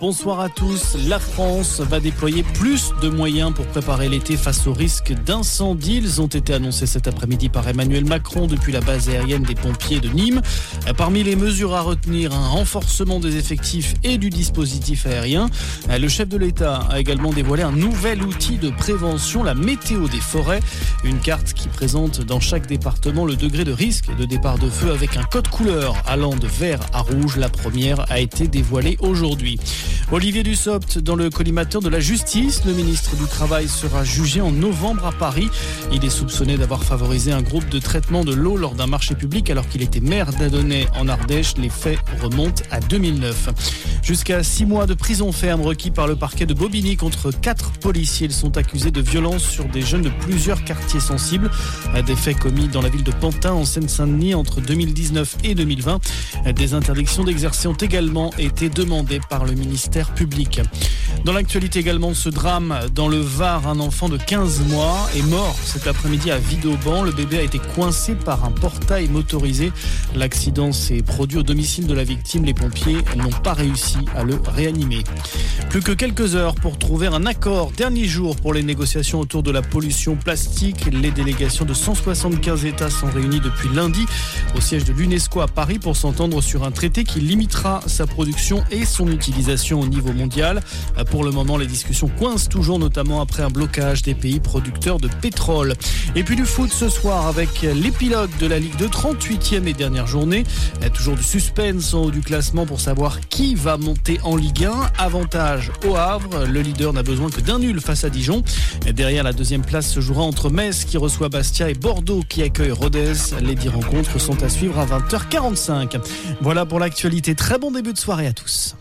Bonsoir à tous. La France va déployer plus de moyens pour préparer l'été face au risque d'incendie. Ils ont été annoncés cet après-midi par Emmanuel Macron depuis la base aérienne des pompiers de Nîmes. Parmi les mesures à retenir, un renforcement des effectifs et du dispositif aérien. Le chef de l'État a également dévoilé un nouvel outil de prévention, la météo des forêts. Une carte qui présente dans chaque département le degré de risque de départ de feu avec un code couleur allant de vert à rouge. La première a été dévoilée aujourd'hui. Olivier Dussopt dans le collimateur de la justice. Le ministre du Travail sera jugé en novembre à Paris. Il est soupçonné d'avoir favorisé un groupe de traitement de l'eau lors d'un marché public alors qu'il était maire d'Adonay en Ardèche. Les faits remontent à 2009. Jusqu'à six mois de prison ferme requis par le parquet de Bobigny contre quatre policiers. Ils sont accusés de violence sur des jeunes de plusieurs quartiers sensibles. Des faits commis dans la ville de Pantin en Seine-Saint-Denis entre 2019 et 2020. Des interdictions d'exercer ont également été demandées par le ministère public. Dans l'actualité également, ce drame dans le Var, un enfant de 15 mois est mort cet après-midi à Vidauban. Le bébé a été coincé par un portail motorisé. L'accident s'est produit au domicile de la victime. Les pompiers n'ont pas réussi à le réanimer. Plus que quelques heures pour trouver un accord. Dernier jour pour les négociations autour de la pollution plastique. Les délégations de 175 États sont réunies depuis lundi au siège de l'UNESCO à Paris pour s'entendre sur un traité qui limitera sa production et son utilisation au niveau mondial. Pour le moment, les discussions coincent toujours, notamment après un blocage des pays producteurs de pétrole. Et puis du foot ce soir avec l'épilogue de la Ligue de 38e et dernière journée. Toujours du suspense en haut du classement pour savoir qui va monter en Ligue 1. Avantage au Havre, le leader n'a besoin que d'un nul face à Dijon. Derrière la deuxième place se jouera entre Metz qui reçoit Bastia et Bordeaux qui accueille Rodez. Les dix rencontres sont à suivre à 20h45. Voilà pour l'actualité. Très bon début de soirée à tous.